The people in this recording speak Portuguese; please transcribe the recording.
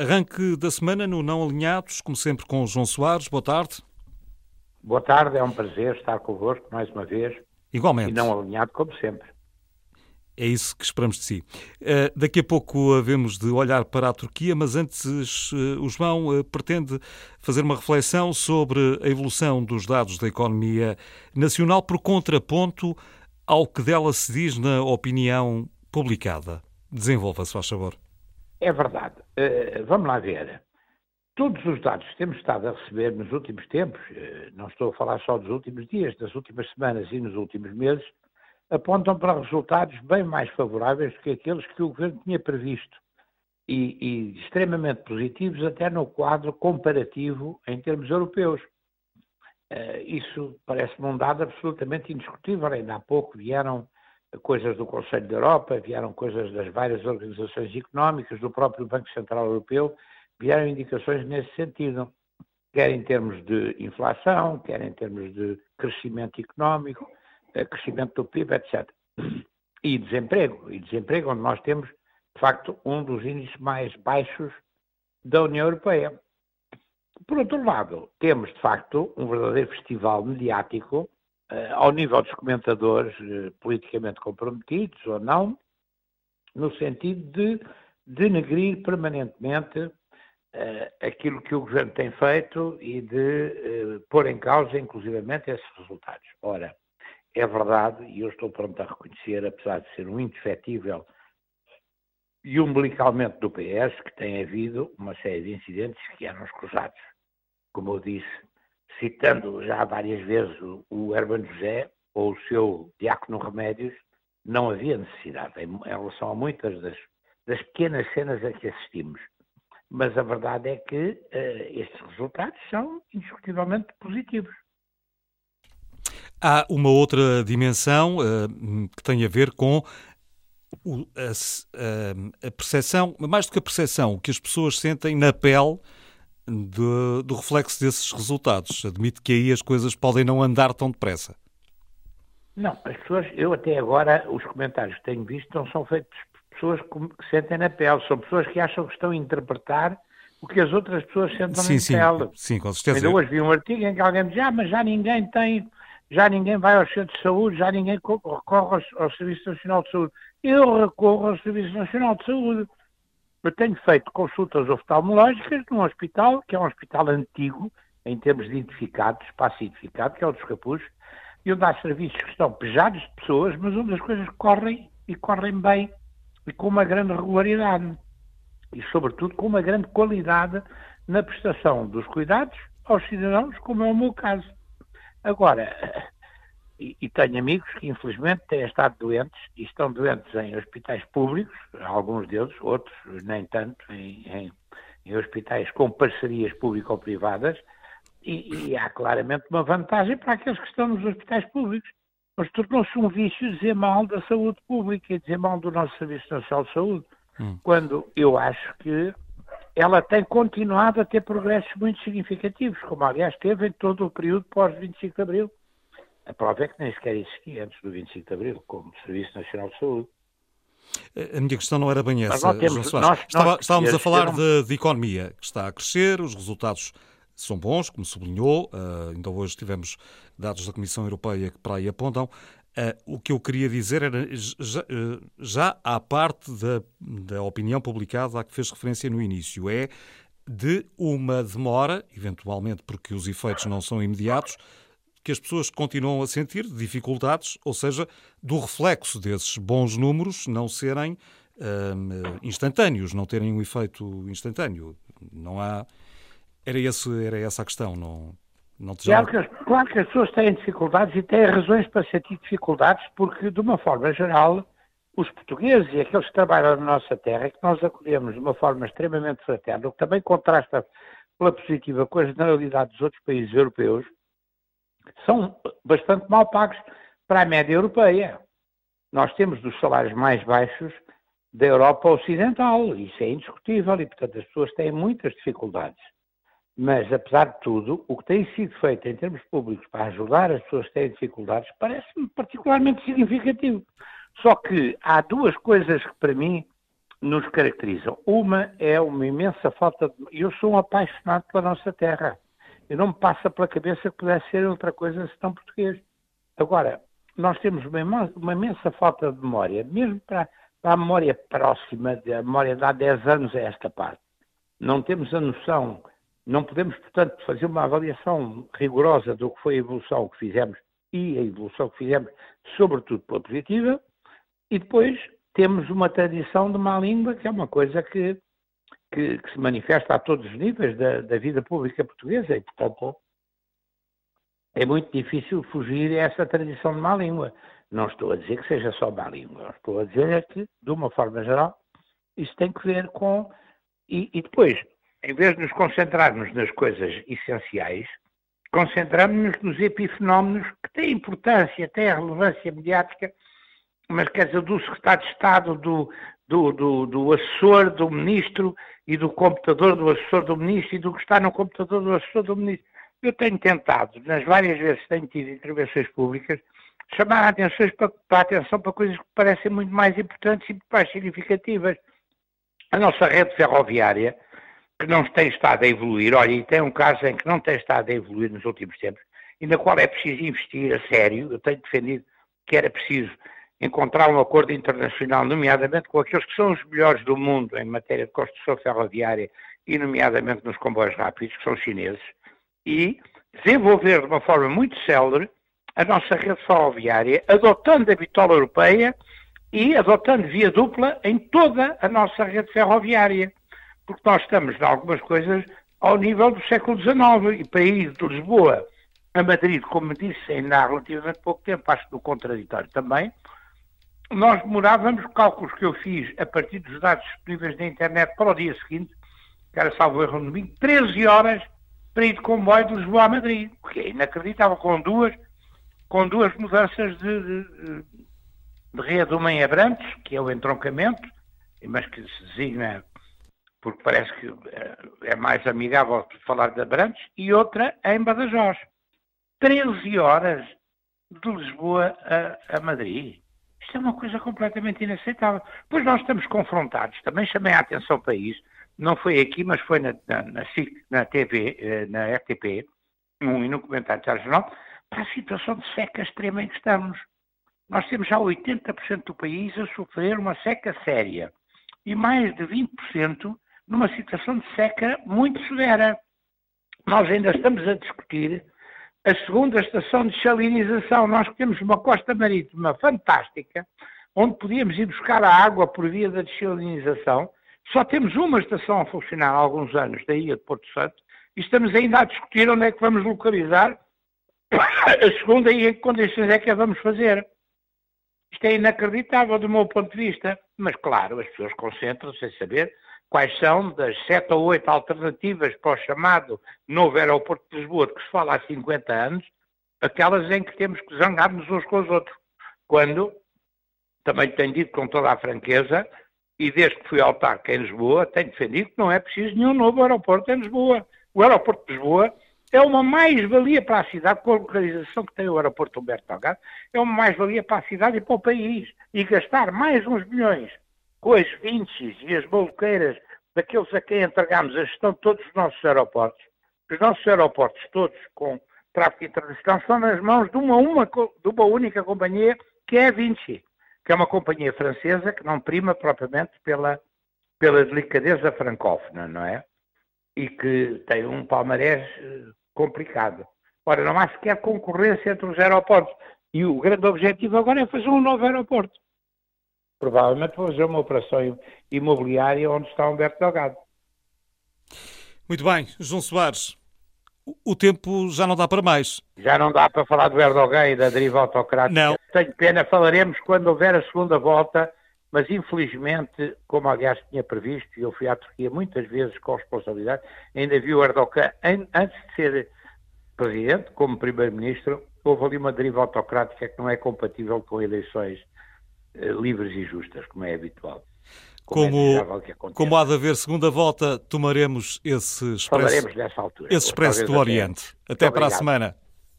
Arranque da semana no Não Alinhados, como sempre com o João Soares. Boa tarde. Boa tarde, é um prazer estar convosco mais uma vez. Igualmente. E não alinhado como sempre. É isso que esperamos de si. Uh, daqui a pouco havemos de olhar para a Turquia, mas antes uh, o João uh, pretende fazer uma reflexão sobre a evolução dos dados da economia nacional por contraponto ao que dela se diz na opinião publicada. Desenvolva-se, faz favor. É verdade. vamos lá ver. Todos os dados que temos estado a receber nos últimos tempos, não estou a falar só dos últimos dias, das últimas semanas e nos últimos meses, apontam para resultados bem mais favoráveis do que aqueles que o Governo tinha previsto e, e extremamente positivos até no quadro comparativo em termos europeus. Uh, isso parece-me um dado absolutamente indiscutível. Ainda há pouco vieram coisas do Conselho da Europa, vieram coisas das várias organizações económicas, do próprio Banco Central Europeu, vieram indicações nesse sentido, quer em termos de inflação, quer em termos de crescimento económico, crescimento do PIB, etc. E desemprego, e desemprego onde nós temos, de facto, um dos índices mais baixos da União Europeia. Por outro lado, temos, de facto, um verdadeiro festival mediático ao nível dos comentadores uh, politicamente comprometidos ou não, no sentido de denegrir permanentemente uh, aquilo que o governo tem feito e de pôr em causa, inclusivamente, esses resultados. Ora, é verdade, e eu estou pronto a reconhecer, apesar de ser um indefetível e umbilicalmente do PS, que tem havido uma série de incidentes que eram escusados. Como eu disse, citando já várias vezes o Herman José ou o seu Diácono Remédios, não havia necessidade em, relação a muitas das, das, pequenas cenas a que assistimos. Mas a verdade é que uh, estes resultados são indiscutivelmente positivos. Há uma outra dimensão uh, que tem a ver com o, a, a, percepção, mais do que a percepção, o que as pessoas sentem na pele do, do reflexo desses resultados. Admito que aí as coisas podem não andar tão depressa. Não, as pessoas, eu até agora, os comentários que tenho visto não são feitos por pessoas que sentem na pele, são pessoas que acham que estão a interpretar o que as outras pessoas sentem sim, na sim, pele. Sim, com certeza. Ainda hoje vi um artigo em que alguém diz, ah, mas já ninguém tem já ninguém vai aos centros de saúde, já ninguém recorre ao, Serviço Nacional de Saúde. Eu recorro ao Serviço Nacional de Saúde. Eu tenho feito consultas oftalmológicas num hospital, que é um hospital antigo, em termos de identificado, espaço identificado, que é o dos Capuz, e onde há serviços que estão pejados de pessoas, mas onde as coisas correm e correm bem e com uma grande regularidade. E, sobretudo, com uma grande qualidade na prestação dos cuidados aos cidadãos, como é o meu caso. Agora, e, e, tenho amigos que infelizmente têm estado doentes e estão doentes em hospitais públicos, alguns deles, outros nem tanto, em, em, em hospitais com parcerias público-privadas, e, e, há claramente uma vantagem para aqueles que estão nos hospitais públicos. Mas tornou-se um vício dizer mal da saúde pública e dizer mal do nosso Serviço Nacional de Saúde, hum. quando eu acho que ela tem continuado a ter progressos muito significativos, como aliás teve em todo o período pós-25 de Abril. A prova é que nem sequer existia antes do 25 de Abril, como Serviço Nacional de Saúde. A minha questão não era bem essa, temos, nós, nós, Estava, estávamos a falar de, de, economia, que está a crescer, os resultados são bons, como sublinhou, uh, ainda hoje tivemos dados da Comissão Europeia que para aí apontam. Uh, o que eu queria dizer era, já, uh, já à parte da, da opinião publicada a que fez referência no início, é de uma demora, eventualmente porque os efeitos não são imediatos, que as pessoas continuam a sentir dificuldades, ou seja, do reflexo desses bons números não serem uh, instantâneos, não terem um efeito instantâneo. Não há. Era, esse, era essa a questão, não. Não te claro, que, claro que as pessoas têm dificuldades e têm razões para sentir dificuldades, porque, de uma forma geral, os portugueses e aqueles que trabalham na nossa terra, que nós acolhemos de uma forma extremamente fraterna, o que também contrasta pela positiva com a generalidade dos outros países europeus, são bastante mal pagos para a média europeia. Nós temos dos salários mais baixos da Europa Ocidental, isso é indiscutível, e portanto as pessoas têm muitas dificuldades. Mas, apesar de tudo, o que tem sido feito em termos públicos para ajudar as pessoas que têm dificuldades parece-me particularmente significativo. Só que há duas coisas que, para mim, nos caracterizam. Uma é uma imensa falta de. Eu sou um apaixonado pela nossa terra. E não me passa pela cabeça que pudesse ser outra coisa senão português. Agora, nós temos uma, uma imensa falta de memória, mesmo para, para, a memória próxima, a memória de há 10 anos a esta parte. Não temos a noção, não podemos, portanto, fazer uma avaliação rigorosa do que foi a evolução que fizemos e a evolução que fizemos, sobretudo pela positiva, e depois temos uma tradição de má língua, que é uma coisa que, que, que se manifesta a todos os níveis da, da, vida pública portuguesa e, portanto, é muito difícil fugir a essa tradição de má língua. Não estou a dizer que seja só má língua, estou a dizer é que, de uma forma geral, isso tem que ver com. E, e depois, em vez de nos concentrarmos nas coisas essenciais, concentramos-nos nos epifenómenos que têm importância, têm relevância mediática mas quer dizer, do secretário de Estado, do, do, do, do, assessor do ministro e do computador do assessor do ministro e do que está no computador do assessor do ministro. Eu tenho tentado, nas várias vezes que tenho tido intervenções públicas, chamar a atenção para, para a atenção para coisas que parecem muito mais importantes e muito mais significativas. A nossa rede ferroviária, que não tem estado a evoluir, olha, e tem um caso em que não tem estado a evoluir nos últimos tempos, e na qual é preciso investir a sério, eu tenho defendido que era preciso encontrar um acordo internacional, nomeadamente com aqueles que são os melhores do mundo em matéria de construção ferroviária e nomeadamente nos comboios rápidos, que são chineses, e desenvolver de uma forma muito célere a nossa rede ferroviária, adotando a bitola europeia e adotando via dupla em toda a nossa rede ferroviária. Porque nós estamos, em algumas coisas, ao nível do século XIX, e para ir de Lisboa a Madrid, como disse ainda há relativamente pouco tempo, acho do contraditório também, nós demorávamos, cálculos que eu fiz a partir dos dados disponíveis na internet para o dia seguinte, que era salvo erro no domingo, 13 horas para ir de comboio de Lisboa a Madrid, o que é inacreditável, com duas, com duas mudanças de, de, de rede, uma em Abrantes, que é o entroncamento, mas que se designa porque parece que eh, é mais amigável falar de Abrantes, e outra em Badajoz. 13 horas de Lisboa a, a Madrid. Isto é uma coisa completamente inaceitável. Pois nós estamos confrontados, também chamei a atenção para isso, não foi aqui, mas foi na, na, na, na TV, eh, na RTP, um, e no comentário de jornal, para a situação de seca extrema em que estamos. Nós temos já 80% do país a sofrer uma seca séria e mais de 20% numa situação de seca muito severa. Nós ainda estamos a discutir a segunda estação de salinização. Nós temos uma costa marítima fantástica, onde podíamos ir buscar a água por via da desalinização. Só temos uma estação a funcionar há alguns anos, da ilha de Porto Santo, e estamos ainda a discutir onde é que vamos localizar a segunda e em que condições é que a vamos fazer. Isto é inacreditável do meu ponto de vista, mas claro, as pessoas concentram-se em saber quais são das sete ou oito alternativas para o chamado novo aeroporto de Lisboa, de que se fala há 50 anos, aquelas em que temos que zangar-nos uns com os outros. Quando, também tenho dito com toda a franqueza, e desde que fui autarca em Lisboa, tenho defendido que não é preciso nenhum novo aeroporto em Lisboa. O aeroporto de Lisboa é uma mais-valia para a cidade, com a localização que tem o aeroporto Humberto Delgado, é uma mais-valia para a cidade e para o país. E gastar mais uns milhões com as vintes e as maluqueiras daqueles a quem entregamos a gestão de todos os nossos aeroportos, os nossos aeroportos todos com tráfego internacional estão nas mãos de uma, uma, de uma única companhia, que é a Vinci, que é uma companhia francesa que não prima propriamente pela, pela delicadeza francófona, não é? E que tem um palmarés eh, complicado. Ora, não há sequer concorrência entre os aeroportos. E o grande objetivo agora é fazer um novo aeroporto provavelmente vou fazer uma operação imobiliária onde está Humberto Delgado. Muito bem, João Soares, o tempo já não dá para mais. Já não dá para falar do Erdogan e da deriva autocrática. Não. Tenho pena, falaremos quando houver a segunda volta, mas infelizmente, como aliás tinha previsto, e eu fui à Turquia muitas vezes com responsabilidade, ainda vi o Erdogan, antes de ser presidente, como primeiro-ministro, houve ali uma deriva autocrática que não é compatível com eleições livres e justas, como é habitual. Como, como, como há de haver segunda volta, tomaremos esse expresso, Falaremos dessa altura. Esse expresso do Oriente. Até, até para a semana.